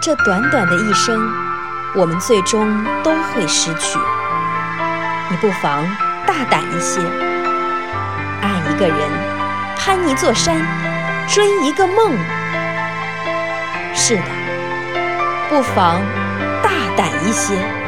这短短的一生我们最终都会失去。你不妨大胆一些爱一个人攀一座山追一个梦。是的不妨大胆一些。